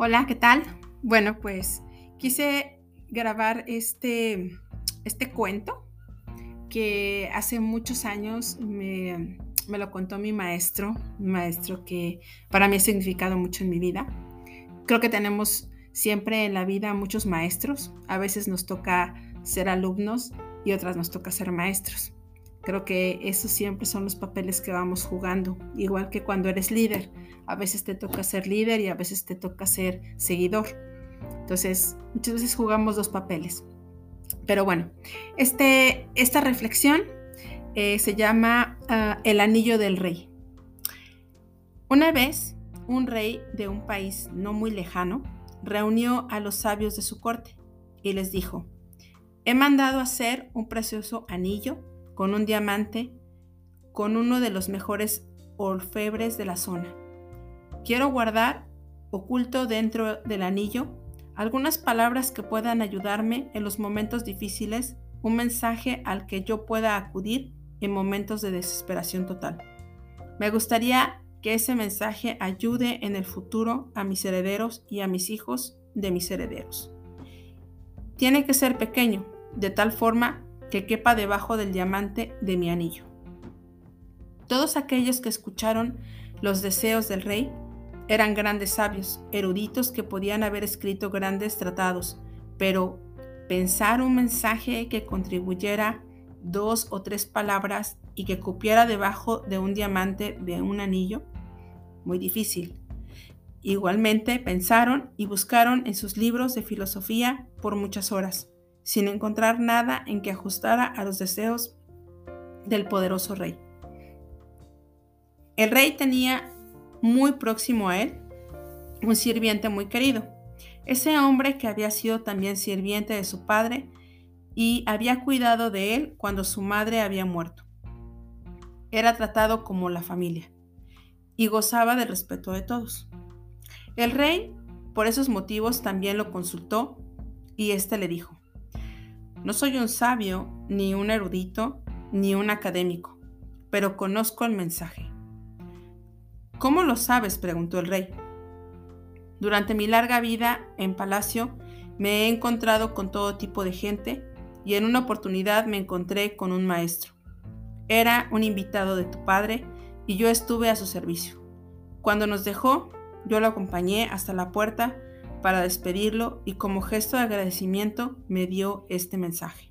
Hola, ¿qué tal? Bueno, pues quise grabar este, este cuento que hace muchos años me, me, lo contó mi maestro, un maestro que para mí ha significado mucho en mi vida. Creo que tenemos siempre en la vida muchos maestros. A veces nos toca ser alumnos y otras nos toca ser maestros. Creo que esos siempre son los papeles que vamos jugando, igual que cuando eres líder. A veces te toca ser líder y a veces te toca ser seguidor. Entonces, muchas veces jugamos dos papeles. Pero bueno, este, esta reflexión eh, se llama ah, El Anillo del Rey. Una vez, un rey de un país no muy lejano reunió a los sabios de su corte y les dijo, he mandado hacer un precioso anillo con un diamante, con uno de los mejores orfebres de la zona. Quiero guardar, oculto dentro del anillo, algunas palabras que puedan ayudarme en los momentos difíciles, un mensaje al que yo pueda acudir en momentos de desesperación total. Me gustaría que ese mensaje ayude en el futuro a mis herederos y a mis hijos de mis herederos. Tiene que ser pequeño, de tal forma que quepa debajo del diamante de mi anillo. Todos aquellos que escucharon los deseos del rey eran grandes sabios, eruditos que podían haber escrito grandes tratados, pero pensar un mensaje que contribuyera dos o tres palabras y que cupiera debajo de un diamante de un anillo, muy difícil. Igualmente pensaron y buscaron en sus libros de filosofía por muchas horas, sin encontrar nada en que ajustara a los deseos del poderoso rey. El rey tenía muy próximo a él un sirviente muy querido, ese hombre que había sido también sirviente de su padre y había cuidado de él cuando su madre había muerto. Era tratado como la familia y gozaba del respeto de todos. El rey, por esos motivos, también lo consultó y éste le dijo, no soy un sabio, ni un erudito, ni un académico, pero conozco el mensaje. ¿Cómo lo sabes? preguntó el rey. Durante mi larga vida en palacio me he encontrado con todo tipo de gente y en una oportunidad me encontré con un maestro. Era un invitado de tu padre y yo estuve a su servicio. Cuando nos dejó, yo lo acompañé hasta la puerta para despedirlo y como gesto de agradecimiento me dio este mensaje.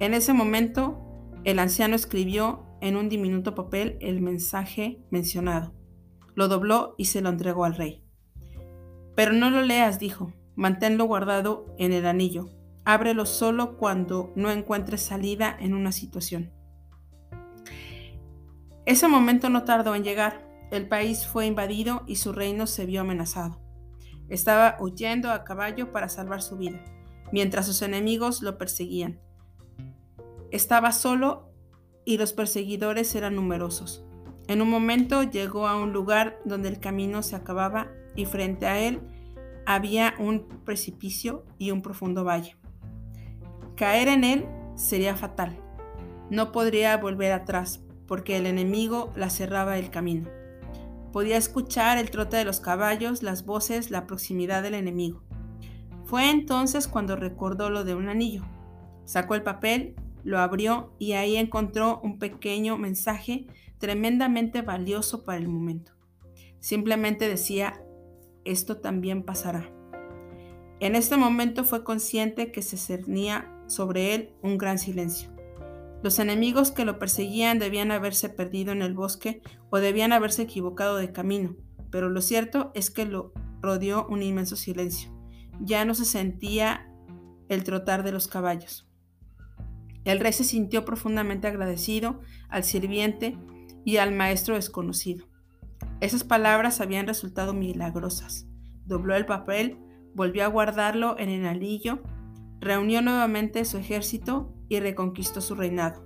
En ese momento, el anciano escribió en un diminuto papel el mensaje mencionado. Lo dobló y se lo entregó al rey. Pero no lo leas, dijo, manténlo guardado en el anillo. Ábrelo solo cuando no encuentres salida en una situación. Ese momento no tardó en llegar. El país fue invadido y su reino se vio amenazado. Estaba huyendo a caballo para salvar su vida, mientras sus enemigos lo perseguían. Estaba solo y los perseguidores eran numerosos. En un momento llegó a un lugar donde el camino se acababa y frente a él había un precipicio y un profundo valle. Caer en él sería fatal. No podría volver atrás porque el enemigo la cerraba el camino. Podía escuchar el trote de los caballos, las voces, la proximidad del enemigo. Fue entonces cuando recordó lo de un anillo. Sacó el papel, lo abrió y ahí encontró un pequeño mensaje tremendamente valioso para el momento. Simplemente decía, esto también pasará. En este momento fue consciente que se cernía sobre él un gran silencio. Los enemigos que lo perseguían debían haberse perdido en el bosque o debían haberse equivocado de camino, pero lo cierto es que lo rodeó un inmenso silencio. Ya no se sentía el trotar de los caballos. El rey se sintió profundamente agradecido al sirviente y al maestro desconocido. Esas palabras habían resultado milagrosas. Dobló el papel, volvió a guardarlo en el anillo, reunió nuevamente su ejército y reconquistó su reinado.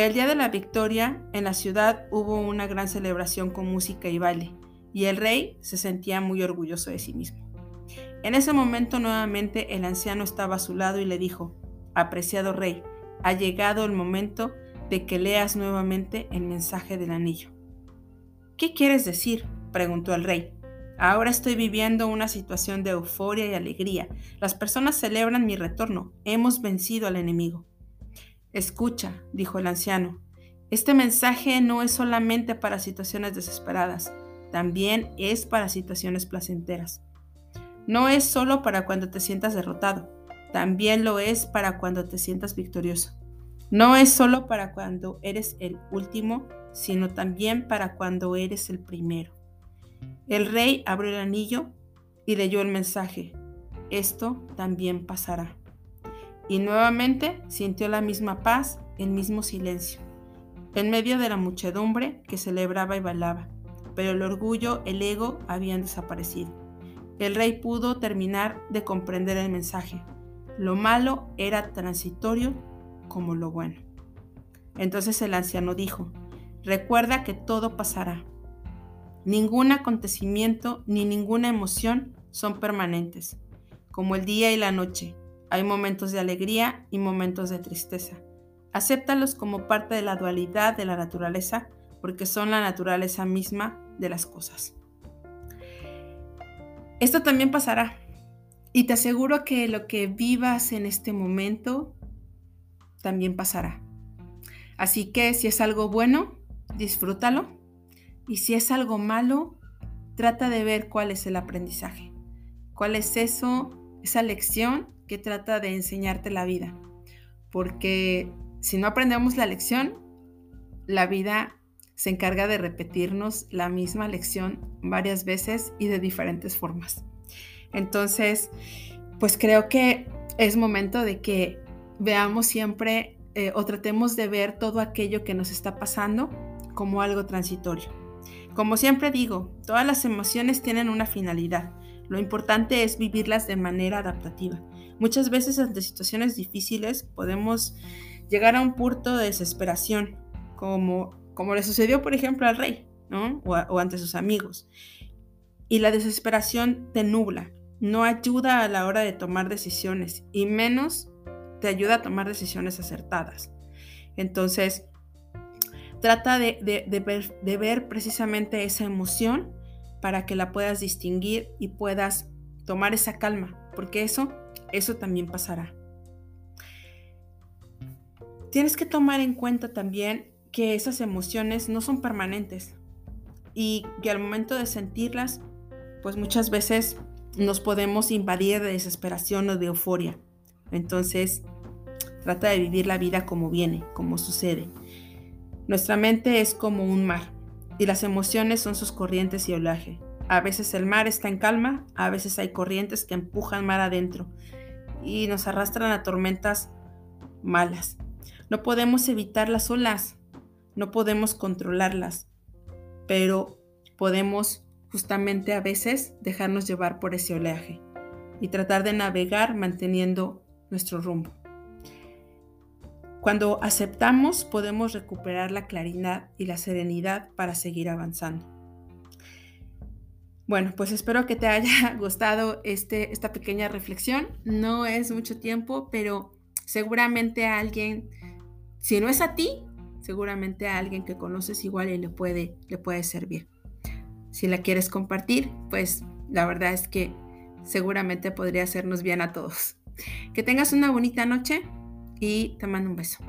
El día de la victoria, en la ciudad hubo una gran celebración con música y baile, y el rey se sentía muy orgulloso de sí mismo. En ese momento nuevamente el anciano estaba a su lado y le dijo, Apreciado rey, ha llegado el momento de que leas nuevamente el mensaje del anillo. ¿Qué quieres decir? preguntó el rey. Ahora estoy viviendo una situación de euforia y alegría. Las personas celebran mi retorno. Hemos vencido al enemigo. Escucha, dijo el anciano, este mensaje no es solamente para situaciones desesperadas, también es para situaciones placenteras. No es solo para cuando te sientas derrotado, también lo es para cuando te sientas victorioso. No es solo para cuando eres el último, sino también para cuando eres el primero. El rey abrió el anillo y leyó el mensaje. Esto también pasará. Y nuevamente sintió la misma paz, el mismo silencio en medio de la muchedumbre que celebraba y bailaba, pero el orgullo, el ego habían desaparecido. El rey pudo terminar de comprender el mensaje. Lo malo era transitorio como lo bueno. Entonces el anciano dijo, recuerda que todo pasará. Ningún acontecimiento ni ninguna emoción son permanentes, como el día y la noche. Hay momentos de alegría y momentos de tristeza. Acéptalos como parte de la dualidad de la naturaleza, porque son la naturaleza misma de las cosas. Esto también pasará. Y te aseguro que lo que vivas en este momento también pasará. Así que si es algo bueno, disfrútalo. Y si es algo malo, trata de ver cuál es el aprendizaje. ¿Cuál es eso, esa lección que trata de enseñarte la vida? Porque si no aprendemos la lección, la vida se encarga de repetirnos la misma lección varias veces y de diferentes formas. Entonces, pues creo que es momento de que veamos siempre eh, o tratemos de ver todo aquello que nos está pasando como algo transitorio. Como siempre digo, todas las emociones tienen una finalidad. Lo importante es vivirlas de manera adaptativa. Muchas veces ante situaciones difíciles podemos llegar a un punto de desesperación, como, como le sucedió, por ejemplo, al rey. O, ante sus amigos. Y la desesperación te nubla, no ayuda a la hora de tomar decisiones y menos te ayuda a tomar decisiones acertadas. Entonces, trata de, ver, de, ver, precisamente esa emoción para que la puedas distinguir y puedas tomar esa calma, porque eso, eso también pasará. Tienes que tomar en cuenta también que esas emociones no son permanentes y que al momento de sentirlas, pues muchas veces nos podemos invadir de desesperación o de euforia. Entonces, trata de vivir la vida como viene, como sucede. Nuestra mente es como un mar y las emociones son sus corrientes y olaje. A veces el mar está en calma, a veces hay corrientes que empujan mar adentro y nos arrastran a tormentas malas. No podemos evitar las olas, no podemos controlarlas, pero podemos justamente a veces dejarnos llevar por ese oleaje y tratar de navegar manteniendo nuestro rumbo. Cuando aceptamos podemos recuperar la claridad y la serenidad para seguir avanzando. Bueno, pues espero que te haya gustado este, esta pequeña reflexión. No es mucho tiempo, pero seguramente a alguien si no es a ti, seguramente a alguien que conoces igual y le puede, le puede servir. Si la quieres compartir, pues la verdad es que seguramente podría hacernos bien a todos. Que tengas una bonita noche y te mando un beso.